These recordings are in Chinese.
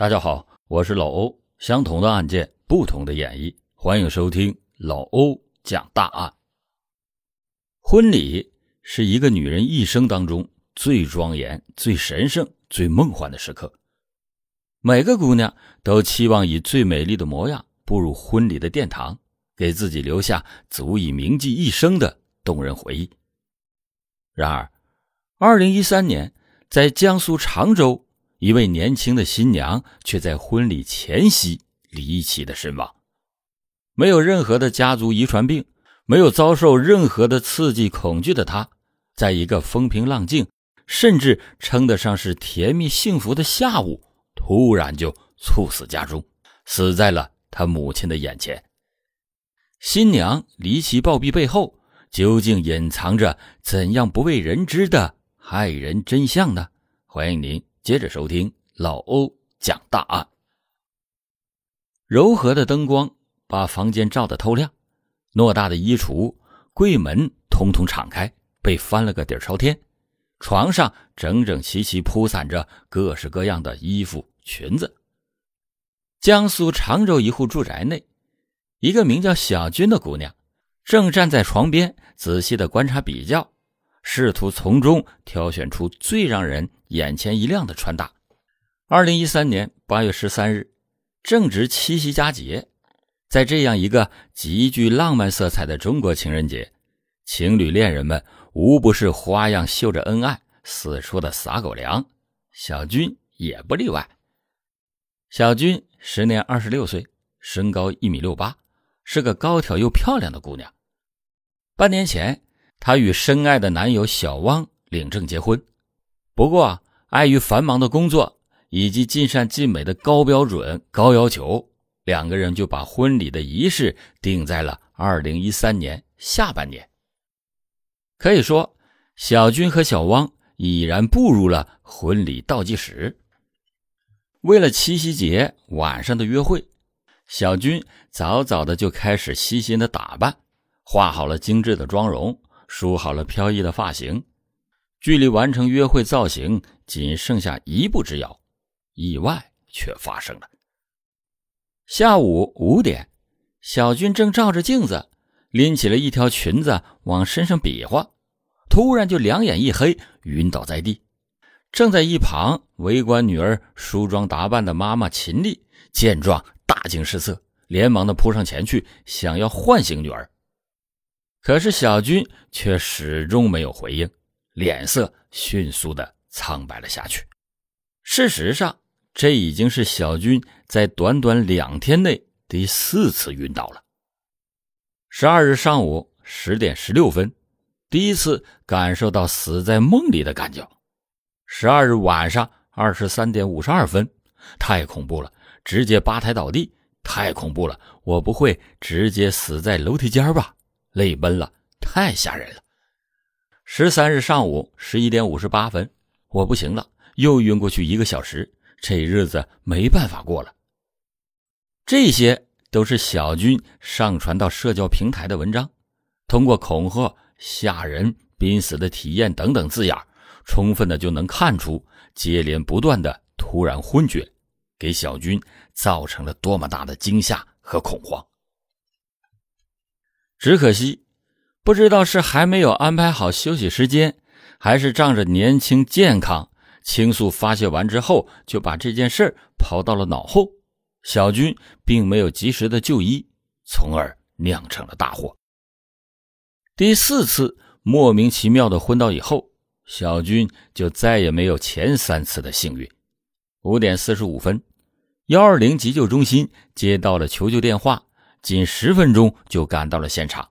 大家好，我是老欧。相同的案件，不同的演绎，欢迎收听老欧讲大案。婚礼是一个女人一生当中最庄严、最神圣、最梦幻的时刻。每个姑娘都期望以最美丽的模样步入婚礼的殿堂，给自己留下足以铭记一生的动人回忆。然而，二零一三年，在江苏常州。一位年轻的新娘却在婚礼前夕离奇的身亡，没有任何的家族遗传病，没有遭受任何的刺激恐惧的她，在一个风平浪静，甚至称得上是甜蜜幸福的下午，突然就猝死家中，死在了她母亲的眼前。新娘离奇暴毙背后，究竟隐藏着怎样不为人知的骇人真相呢？欢迎您。接着收听老欧讲大案。柔和的灯光把房间照得透亮，偌大的衣橱、柜门通通敞开，被翻了个底朝天。床上整整齐齐铺散着各式各样的衣服、裙子。江苏常州一户住宅内，一个名叫小军的姑娘正站在床边，仔细的观察比较。试图从中挑选出最让人眼前一亮的穿搭。二零一三年八月十三日，正值七夕佳节，在这样一个极具浪漫色彩的中国情人节，情侣恋人们无不是花样秀着恩爱，四处的撒狗粮。小军也不例外。小军时年二十六岁，身高一米六八，是个高挑又漂亮的姑娘。半年前。她与深爱的男友小汪领证结婚，不过碍于繁忙的工作以及尽善尽美的高标准、高要求，两个人就把婚礼的仪式定在了二零一三年下半年。可以说，小军和小汪已然步入了婚礼倒计时。为了七夕节晚上的约会，小军早早的就开始细心的打扮，化好了精致的妆容。梳好了飘逸的发型，距离完成约会造型仅剩下一步之遥，意外却发生了。下午五点，小军正照着镜子，拎起了一条裙子往身上比划，突然就两眼一黑，晕倒在地。正在一旁围观女儿梳妆打扮的妈妈秦丽见状大惊失色，连忙的扑上前去，想要唤醒女儿。可是小军却始终没有回应，脸色迅速的苍白了下去。事实上，这已经是小军在短短两天内第四次晕倒了。十二日上午十点十六分，第一次感受到死在梦里的感觉；十二日晚上二十三点五十二分，太恐怖了，直接吧台倒地，太恐怖了，我不会直接死在楼梯间吧？泪奔了，太吓人了。十三日上午十一点五十八分，我不行了，又晕过去一个小时，这日子没办法过了。这些都是小军上传到社交平台的文章，通过恐吓、吓人、濒死的体验等等字眼，充分的就能看出接连不断的突然昏厥，给小军造成了多么大的惊吓和恐慌。只可惜，不知道是还没有安排好休息时间，还是仗着年轻健康，倾诉发泄完之后就把这件事抛到了脑后。小军并没有及时的就医，从而酿成了大祸。第四次莫名其妙的昏倒以后，小军就再也没有前三次的幸运。五点四十五分，幺二零急救中心接到了求救电话。仅十分钟就赶到了现场，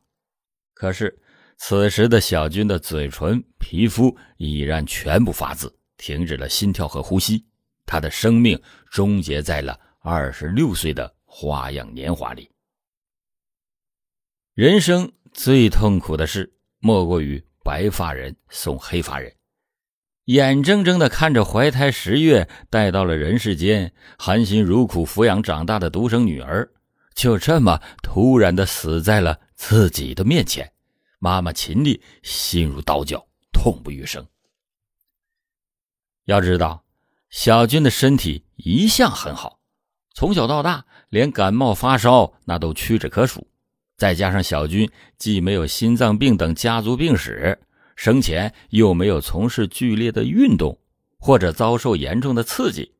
可是此时的小军的嘴唇、皮肤已然全部发紫，停止了心跳和呼吸，他的生命终结在了二十六岁的花样年华里。人生最痛苦的事，莫过于白发人送黑发人，眼睁睁的看着怀胎十月带到了人世间，含辛茹苦抚养长大的独生女儿。就这么突然的死在了自己的面前，妈妈秦丽心如刀绞，痛不欲生。要知道，小军的身体一向很好，从小到大连感冒发烧那都屈指可数。再加上小军既没有心脏病等家族病史，生前又没有从事剧烈的运动或者遭受严重的刺激，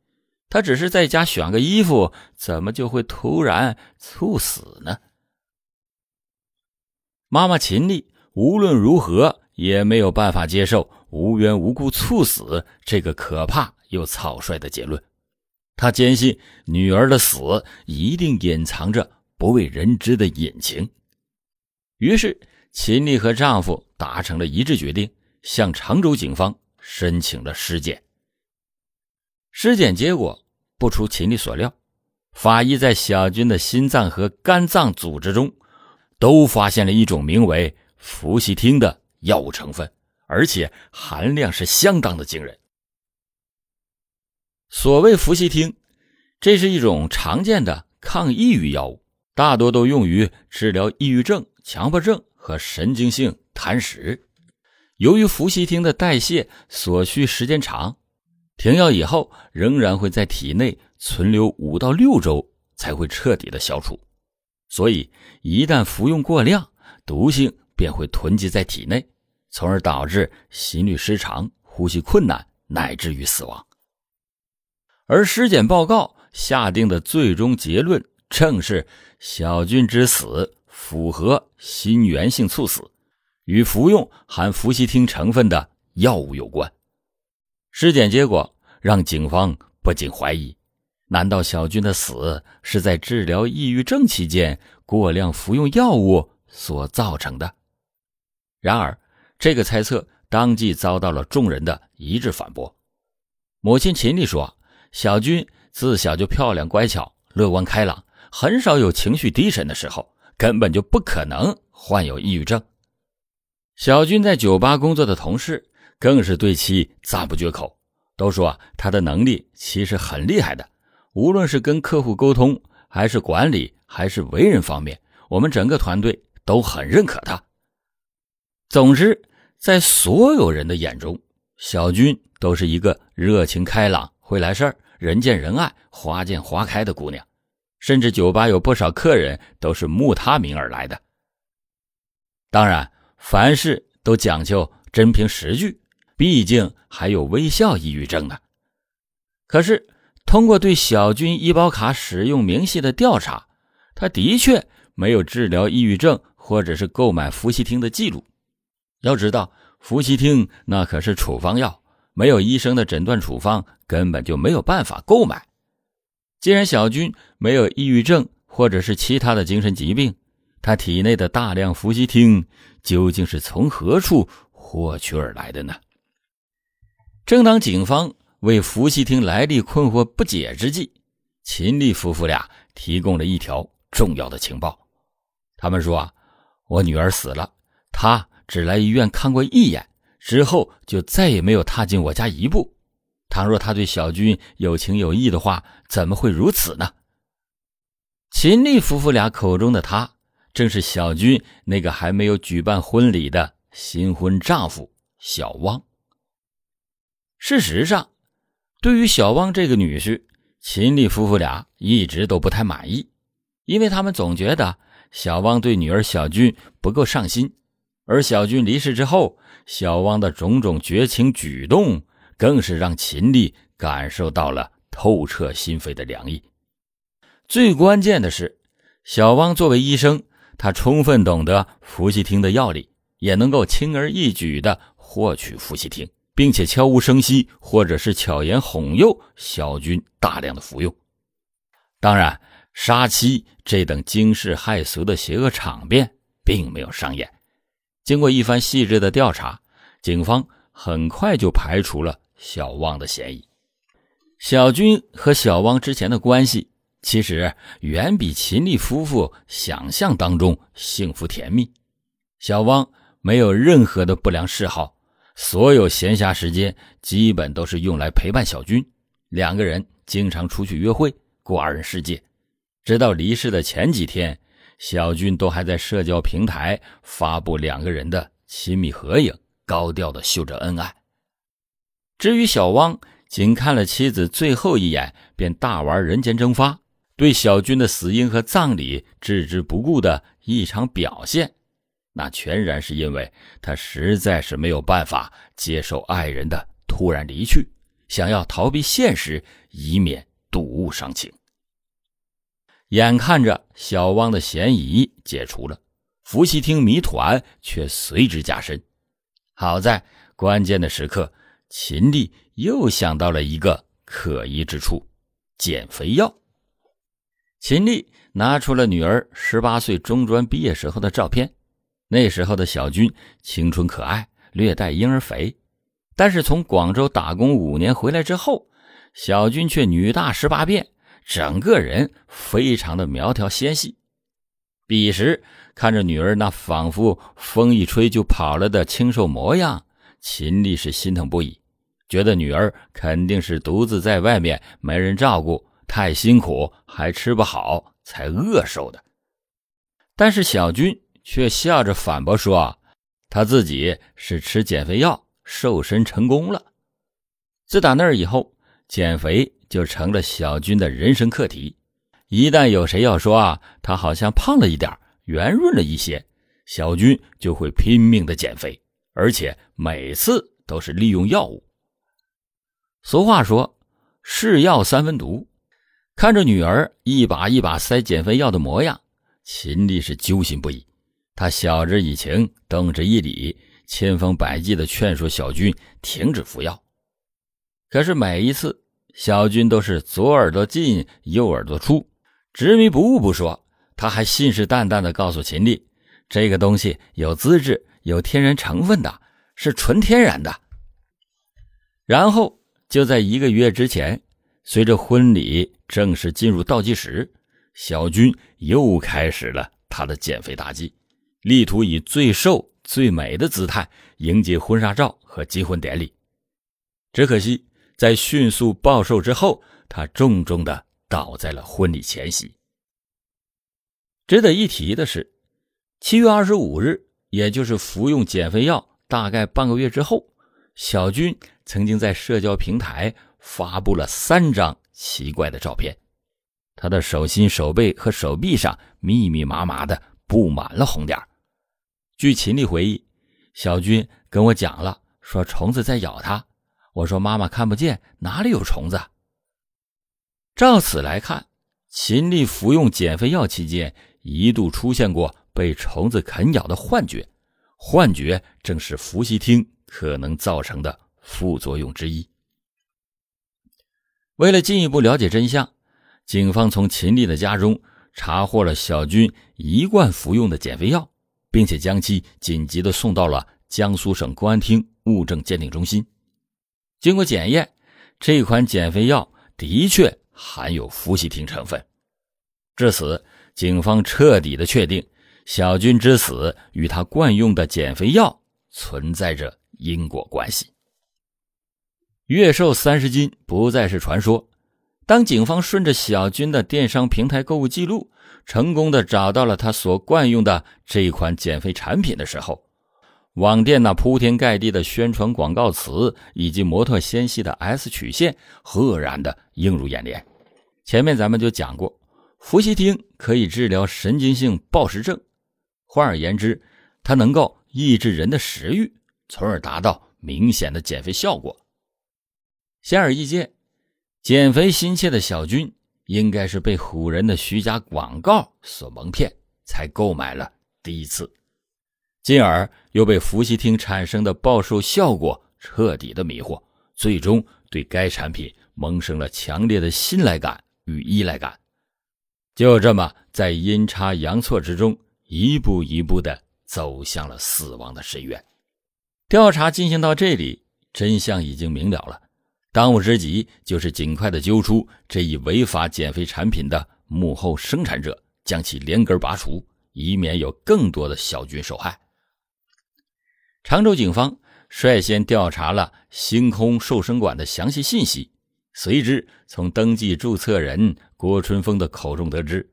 他只是在家选个衣服，怎么就会突然猝死呢？妈妈秦丽无论如何也没有办法接受无缘无故猝死这个可怕。又草率的结论，他坚信女儿的死一定隐藏着不为人知的隐情。于是，秦丽和丈夫达成了一致决定，向常州警方申请了尸检。尸检结果不出秦丽所料，法医在小军的心脏和肝脏组织中都发现了一种名为氟西汀的药物成分，而且含量是相当的惊人。所谓氟西汀，这是一种常见的抗抑郁药物，大多都用于治疗抑郁症、强迫症和神经性贪食。由于氟西汀的代谢所需时间长，停药以后仍然会在体内存留五到六周才会彻底的消除，所以一旦服用过量，毒性便会囤积在体内，从而导致心律失常、呼吸困难，乃至于死亡。而尸检报告下定的最终结论正是小俊之死符合心源性猝死，与服用含氟西汀成分的药物有关。尸检结果让警方不禁怀疑：难道小军的死是在治疗抑郁症期间过量服用药物所造成的？然而，这个猜测当即遭到了众人的一致反驳。母亲秦丽说。小军自小就漂亮乖巧、乐观开朗，很少有情绪低沉的时候，根本就不可能患有抑郁症。小军在酒吧工作的同事更是对其赞不绝口，都说他的能力其实很厉害的，无论是跟客户沟通，还是管理，还是为人方面，我们整个团队都很认可他。总之，在所有人的眼中，小军都是一个热情开朗。会来事儿，人见人爱，花见花开的姑娘，甚至酒吧有不少客人都是慕他名而来的。当然，凡事都讲究真凭实据，毕竟还有微笑抑郁症呢。可是，通过对小军医保卡使用明细的调查，他的确没有治疗抑郁症或者是购买氟西汀的记录。要知道，氟西汀那可是处方药。没有医生的诊断处方，根本就没有办法购买。既然小军没有抑郁症或者是其他的精神疾病，他体内的大量氟西汀究竟是从何处获取而来的呢？正当警方为氟西汀来历困惑不解之际，秦丽夫妇俩提供了一条重要的情报。他们说：“啊，我女儿死了，她只来医院看过一眼。”之后就再也没有踏进我家一步。倘若他对小军有情有义的话，怎么会如此呢？秦丽夫妇俩口中的他，正是小军那个还没有举办婚礼的新婚丈夫小汪。事实上，对于小汪这个女婿，秦丽夫妇俩一直都不太满意，因为他们总觉得小汪对女儿小军不够上心。而小军离世之后，小汪的种种绝情举动，更是让秦丽感受到了透彻心扉的凉意。最关键的是，小汪作为医生，他充分懂得氟西汀的药理，也能够轻而易举地获取氟西汀，并且悄无声息或者是巧言哄诱小军大量的服用。当然，杀妻这等惊世骇俗的邪恶场面并没有上演。经过一番细致的调查，警方很快就排除了小汪的嫌疑。小军和小汪之前的关系，其实远比秦丽夫妇想象当中幸福甜蜜。小汪没有任何的不良嗜好，所有闲暇时间基本都是用来陪伴小军。两个人经常出去约会，过二人世界。直到离世的前几天。小军都还在社交平台发布两个人的亲密合影，高调的秀着恩爱。至于小汪，仅看了妻子最后一眼，便大玩人间蒸发，对小军的死因和葬礼置之不顾的异常表现，那全然是因为他实在是没有办法接受爱人的突然离去，想要逃避现实，以免睹物伤情。眼看着小汪的嫌疑解除了，伏羲厅谜团却随之加深。好在关键的时刻，秦丽又想到了一个可疑之处：减肥药。秦丽拿出了女儿十八岁中专毕业时候的照片，那时候的小军青春可爱，略带婴儿肥，但是从广州打工五年回来之后，小军却女大十八变。整个人非常的苗条纤细，彼时看着女儿那仿佛风一吹就跑了的清瘦模样，秦丽是心疼不已，觉得女儿肯定是独自在外面没人照顾，太辛苦还吃不好才饿瘦的。但是小军却笑着反驳说，他自己是吃减肥药瘦身成功了。自打那儿以后，减肥。就成了小军的人生课题。一旦有谁要说啊，他好像胖了一点圆润了一些，小军就会拼命的减肥，而且每次都是利用药物。俗话说“是药三分毒”，看着女儿一把一把塞减肥药的模样，秦丽是揪心不已。他晓之以情，动之以理，千方百计的劝说小军停止服药。可是每一次。小军都是左耳朵进右耳朵出，执迷不悟不说，他还信誓旦旦地告诉秦丽，这个东西有资质、有天然成分的，是纯天然的。然后就在一个月之前，随着婚礼正式进入倒计时，小军又开始了他的减肥大计，力图以最瘦最美的姿态迎接婚纱照和结婚典礼。只可惜。在迅速暴瘦之后，他重重的倒在了婚礼前夕。值得一提的是，七月二十五日，也就是服用减肥药大概半个月之后，小军曾经在社交平台发布了三张奇怪的照片，他的手心、手背和手臂上密密麻麻的布满了红点。据秦丽回忆，小军跟我讲了，说虫子在咬他。我说：“妈妈看不见，哪里有虫子？”照此来看，秦丽服用减肥药期间一度出现过被虫子啃咬的幻觉，幻觉正是伏羲听可能造成的副作用之一。为了进一步了解真相，警方从秦丽的家中查获了小军一贯服用的减肥药，并且将其紧急的送到了江苏省公安厅物证鉴定中心。经过检验，这款减肥药的确含有氟西汀成分。至此，警方彻底的确定小军之死与他惯用的减肥药存在着因果关系。月瘦三十斤不再是传说。当警方顺着小军的电商平台购物记录，成功的找到了他所惯用的这一款减肥产品的时候。网店那铺天盖地的宣传广告词，以及模特纤细的 S 曲线，赫然的映入眼帘。前面咱们就讲过，伏羲汀可以治疗神经性暴食症，换而言之，它能够抑制人的食欲，从而达到明显的减肥效果。显而易见，减肥心切的小军应该是被唬人的虚假广告所蒙骗，才购买了第一次。进而又被伏羲厅产生的暴瘦效果彻底的迷惑，最终对该产品萌生了强烈的信赖感与依赖感，就这么在阴差阳错之中，一步一步的走向了死亡的深渊。调查进行到这里，真相已经明了了，当务之急就是尽快的揪出这一违法减肥产品的幕后生产者，将其连根拔除，以免有更多的小军受害。常州警方率先调查了星空瘦身馆的详细信息，随之从登记注册人郭春风的口中得知，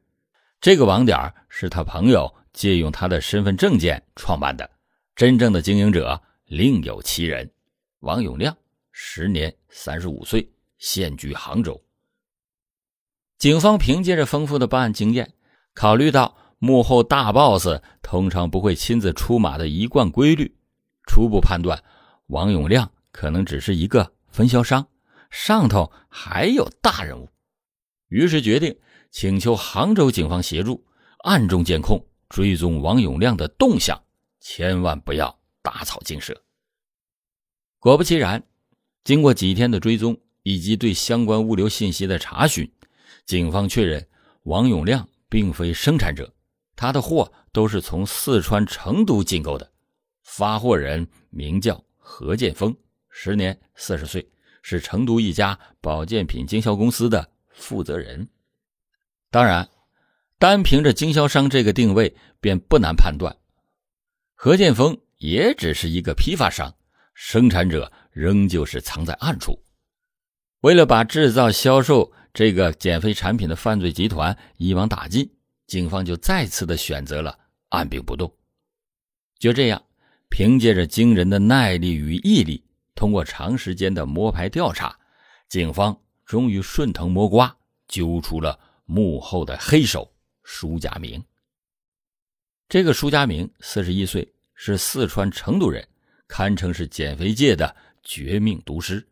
这个网点是他朋友借用他的身份证件创办的，真正的经营者另有其人。王永亮时年三十五岁，现居杭州。警方凭借着丰富的办案经验，考虑到幕后大 boss 通常不会亲自出马的一贯规律，初步判断王永亮可能只是一个分销商，上头还有大人物，于是决定请求杭州警方协助暗中监控，追踪王永亮的动向，千万不要打草惊蛇。果不其然，经过几天的追踪以及对相关物流信息的查询。警方确认，王永亮并非生产者，他的货都是从四川成都进购的。发货人名叫何建峰，时年四十岁，是成都一家保健品经销公司的负责人。当然，单凭着经销商这个定位，便不难判断，何建峰也只是一个批发商，生产者仍旧是藏在暗处。为了把制造、销售。这个减肥产品的犯罪集团一网打尽，警方就再次的选择了按兵不动。就这样，凭借着惊人的耐力与毅力，通过长时间的摸排调查，警方终于顺藤摸瓜，揪出了幕后的黑手舒家明。这个舒家明四十一岁，是四川成都人，堪称是减肥界的绝命毒师。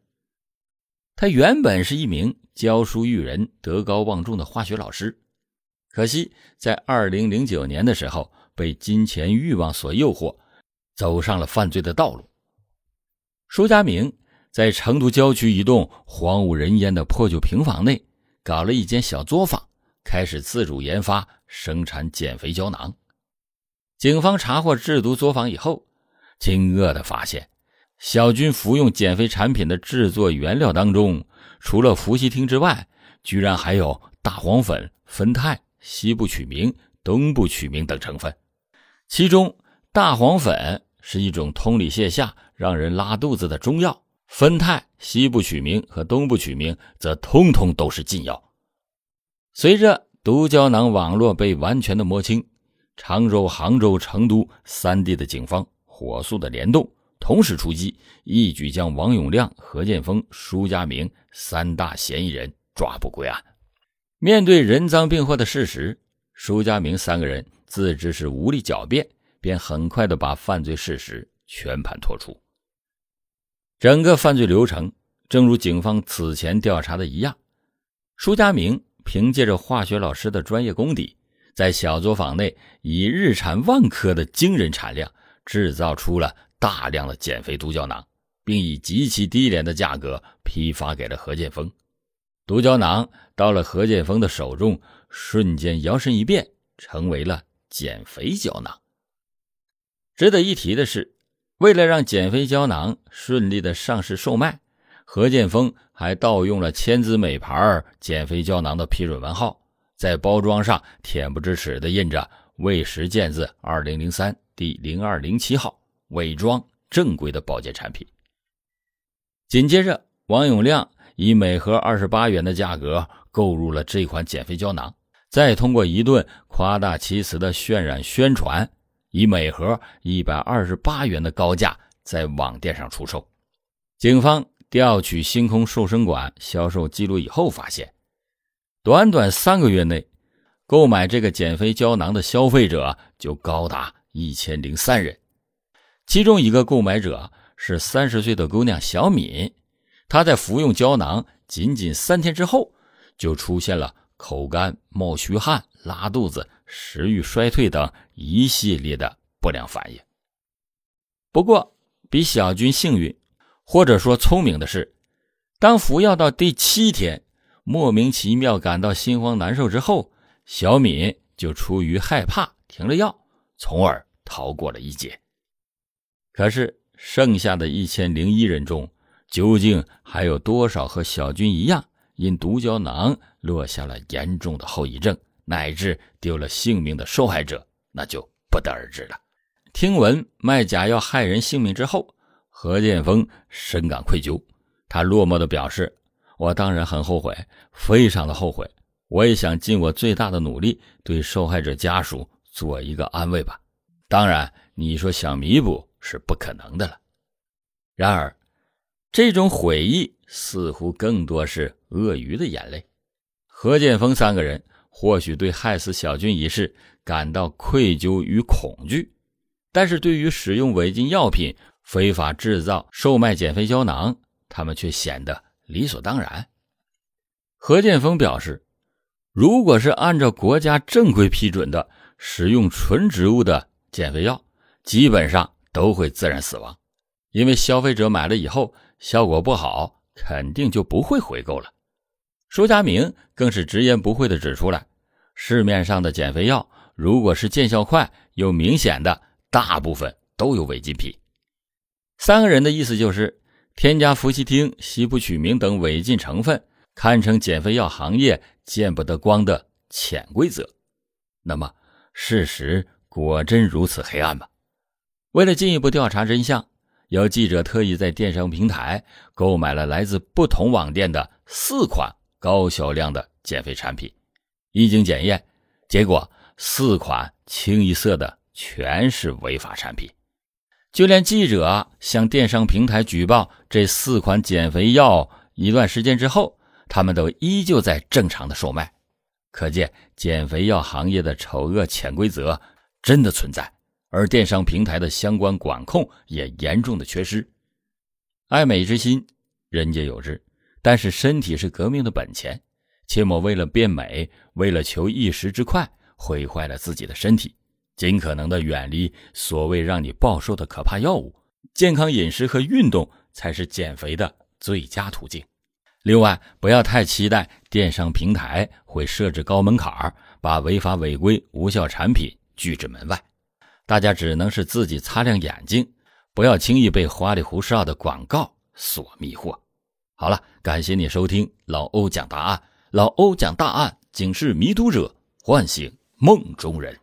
他原本是一名。教书育人、德高望重的化学老师，可惜在二零零九年的时候被金钱欲望所诱惑，走上了犯罪的道路。舒家明在成都郊区一栋荒无人烟的破旧平房内搞了一间小作坊，开始自主研发生产减肥胶囊。警方查获制毒作坊以后，惊愕地发现，小军服用减肥产品的制作原料当中。除了伏羲汀之外，居然还有大黄粉、酚酞、西部曲明、东部曲明等成分。其中，大黄粉是一种通里泻下、让人拉肚子的中药；酚酞、西部曲明和东部曲明则通通都是禁药。随着毒胶囊网络被完全的摸清，常州、杭州、成都三地的警方火速的联动。同时出击，一举将王永亮、何建峰、舒家明三大嫌疑人抓捕归案。面对人赃并获的事实，舒家明三个人自知是无力狡辩，便很快的把犯罪事实全盘托出。整个犯罪流程正如警方此前调查的一样，舒家明凭借着化学老师的专业功底，在小作坊内以日产万颗的惊人产量制造出了。大量的减肥毒胶囊，并以极其低廉的价格批发给了何建峰。毒胶囊到了何建峰的手中，瞬间摇身一变，成为了减肥胶囊。值得一提的是，为了让减肥胶囊顺利的上市售卖，何建峰还盗用了千姿美牌减肥胶囊的批准文号，在包装上恬不知耻的印着“喂食健字二零零三第零二零七号”。伪装正规的保健产品。紧接着，王永亮以每盒二十八元的价格购入了这款减肥胶囊，再通过一顿夸大其词的渲染宣传，以每盒一百二十八元的高价在网店上出售。警方调取星空瘦身馆销售记录以后发现，短短三个月内，购买这个减肥胶囊的消费者就高达一千零三人。其中一个购买者是三十岁的姑娘小敏，她在服用胶囊仅仅三天之后，就出现了口干、冒虚汗、拉肚子、食欲衰退等一系列的不良反应。不过，比小军幸运，或者说聪明的是，当服药到第七天，莫名其妙感到心慌难受之后，小敏就出于害怕停了药，从而逃过了一劫。可是，剩下的一千零一人中，究竟还有多少和小军一样，因毒胶囊落下了严重的后遗症，乃至丢了性命的受害者，那就不得而知了。听闻卖假药害人性命之后，何建峰深感愧疚，他落寞地表示：“我当然很后悔，非常的后悔。我也想尽我最大的努力，对受害者家属做一个安慰吧。当然，你说想弥补。”是不可能的了。然而，这种悔意似乎更多是鳄鱼的眼泪。何建峰三个人或许对害死小军一事感到愧疚与恐惧，但是对于使用违禁药品、非法制造、售卖减肥胶囊，他们却显得理所当然。何建峰表示，如果是按照国家正规批准的使用纯植物的减肥药，基本上都会自然死亡，因为消费者买了以后效果不好，肯定就不会回购了。舒佳明更是直言不讳地指出来，市面上的减肥药，如果是见效快又明显的，大部分都有违禁品。三个人的意思就是，添加氟西汀、西普曲明等违禁成分，堪称减肥药行业见不得光的潜规则。那么，事实果真如此黑暗吗？为了进一步调查真相，有记者特意在电商平台购买了来自不同网店的四款。高销量的减肥产品，一经检验，结果四款清一色的全是违法产品。就连记者向电商平台举报这四款减肥药一段时间之后，他们都依旧在正常的售卖。可见减肥药行业的丑恶潜规则真的存在，而电商平台的相关管控也严重的缺失。爱美之心，人皆有之。但是身体是革命的本钱，切莫为了变美，为了求一时之快，毁坏了自己的身体。尽可能的远离所谓让你暴瘦的可怕药物，健康饮食和运动才是减肥的最佳途径。另外，不要太期待电商平台会设置高门槛，把违法违规无效产品拒之门外。大家只能是自己擦亮眼睛，不要轻易被花里胡哨的广告所迷惑。好了，感谢你收听老欧讲答案。老欧讲大案，警示迷途者，唤醒梦中人。